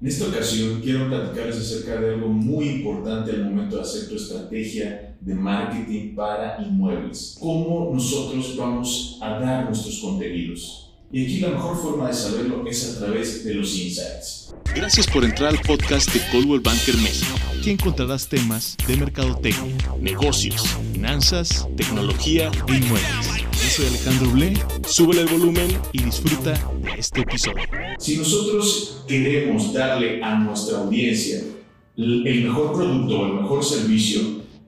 En esta ocasión quiero platicarles acerca de algo muy importante al momento de hacer tu estrategia de marketing para inmuebles. Cómo nosotros vamos a dar nuestros contenidos. Y aquí la mejor forma de saberlo es a través de los insights. Gracias por entrar al podcast de Coldwell Banker México. Aquí encontrarás temas de mercadotecnia, negocios, finanzas, tecnología e inmuebles. Yo soy Alejandro Ble, súbele el volumen y disfruta de este episodio. Si nosotros queremos darle a nuestra audiencia el mejor producto o el mejor servicio,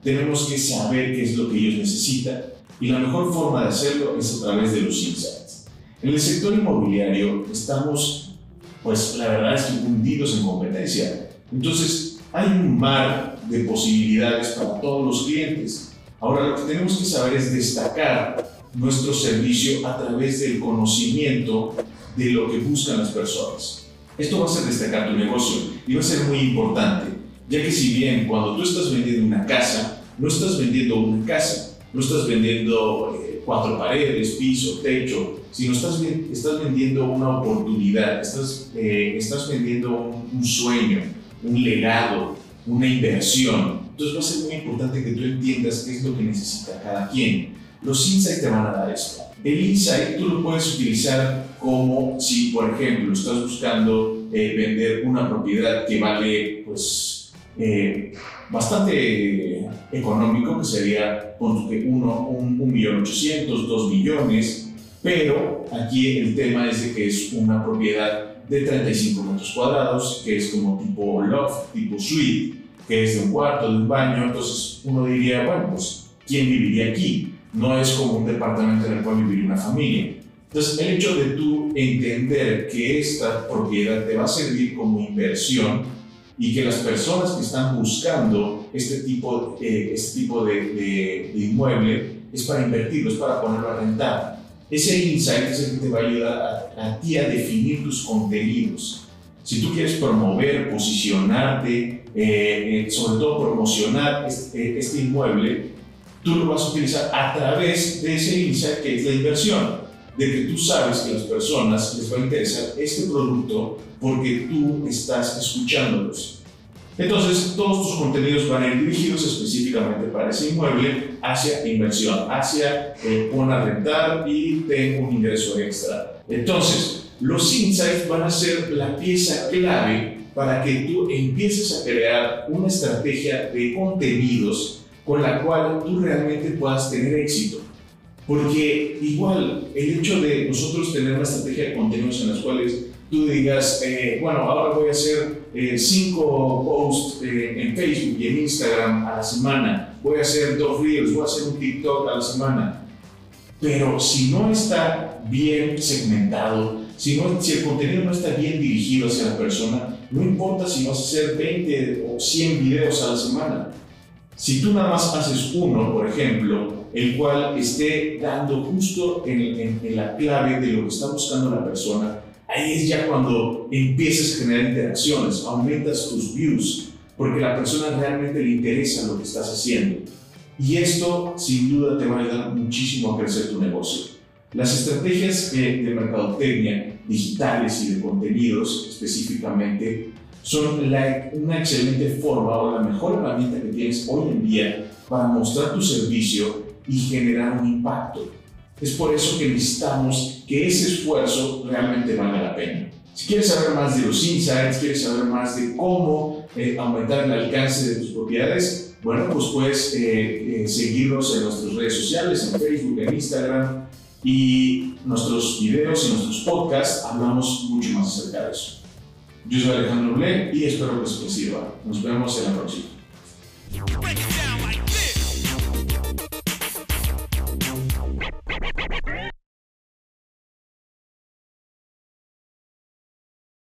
tenemos que saber qué es lo que ellos necesitan. Y la mejor forma de hacerlo es a través de los insights. En el sector inmobiliario estamos, pues la verdad es que hundidos en competencia. Entonces, hay un mar de posibilidades para todos los clientes. Ahora, lo que tenemos que saber es destacar nuestro servicio a través del conocimiento de lo que buscan las personas. Esto va a ser destacar tu negocio y va a ser muy importante, ya que si bien cuando tú estás vendiendo una casa, no estás vendiendo una casa, no estás vendiendo eh, cuatro paredes, piso, techo, sino estás, estás vendiendo una oportunidad, estás, eh, estás vendiendo un, un sueño, un legado, una inversión. Entonces va a ser muy importante que tú entiendas qué es lo que necesita cada quien los insights te van a dar esto. El insight tú lo puedes utilizar como si, por ejemplo, estás buscando eh, vender una propiedad que vale, pues, eh, bastante económico, que sería uno, un, millón ochocientos, dos millones, pero aquí el tema es de que es una propiedad de 35 metros cuadrados, que es como tipo loft, tipo suite, que es de un cuarto, de un baño, entonces uno diría, bueno, pues, ¿quién viviría aquí? No es como un departamento en el cual vivir una familia. Entonces, el hecho de tú entender que esta propiedad te va a servir como inversión y que las personas que están buscando este tipo, eh, este tipo de, de, inmueble es para invertirlo, es para ponerlo a rentar. Ese insight es el que te va a ayudar a, ti a definir tus contenidos. Si tú quieres promover, posicionarte, eh, eh, sobre todo promocionar este, este inmueble, tú lo vas a utilizar a través de ese insight que es la inversión, de que tú sabes que a las personas les va a interesar este producto porque tú estás escuchándolos. Entonces, todos tus contenidos van a ir dirigidos específicamente para ese inmueble hacia inversión, hacia eh, pon a rentar y tengo un ingreso extra. Entonces, los insights van a ser la pieza clave para que tú empieces a crear una estrategia de contenidos con la cual tú realmente puedas tener éxito. Porque igual el hecho de nosotros tener una estrategia de contenidos en las cuales tú digas, eh, bueno, ahora voy a hacer eh, cinco posts eh, en Facebook y en Instagram a la semana, voy a hacer dos reels, voy a hacer un TikTok a la semana. Pero si no está bien segmentado, si, no, si el contenido no está bien dirigido hacia la persona, no importa si vas a hacer 20 o 100 videos a la semana, si tú nada más haces uno, por ejemplo, el cual esté dando justo en, la clave de lo que está buscando la persona, ahí es ya cuando empiezas a generar interacciones, aumentas tus views, porque a la persona realmente le interesa lo que estás haciendo. Y esto sin duda te va a ayudar muchísimo a crecer tu negocio. Las estrategias de mercadotecnia digitales y de contenidos específicamente son una excelente forma o la mejor herramienta que tienes hoy en día para mostrar tu servicio y generar un impacto. Es por eso que necesitamos que ese esfuerzo realmente valga la pena. Si quieres saber más de los insights, quieres saber más de cómo eh, aumentar el alcance de tus propiedades, bueno, pues puedes eh, eh, seguirnos en nuestras redes sociales, en Facebook, en Instagram, y nuestros videos y nuestros podcasts hablamos mucho más acerca de eso. Yo soy Alejandro Ble y espero que les sirva. Nos vemos en la próxima.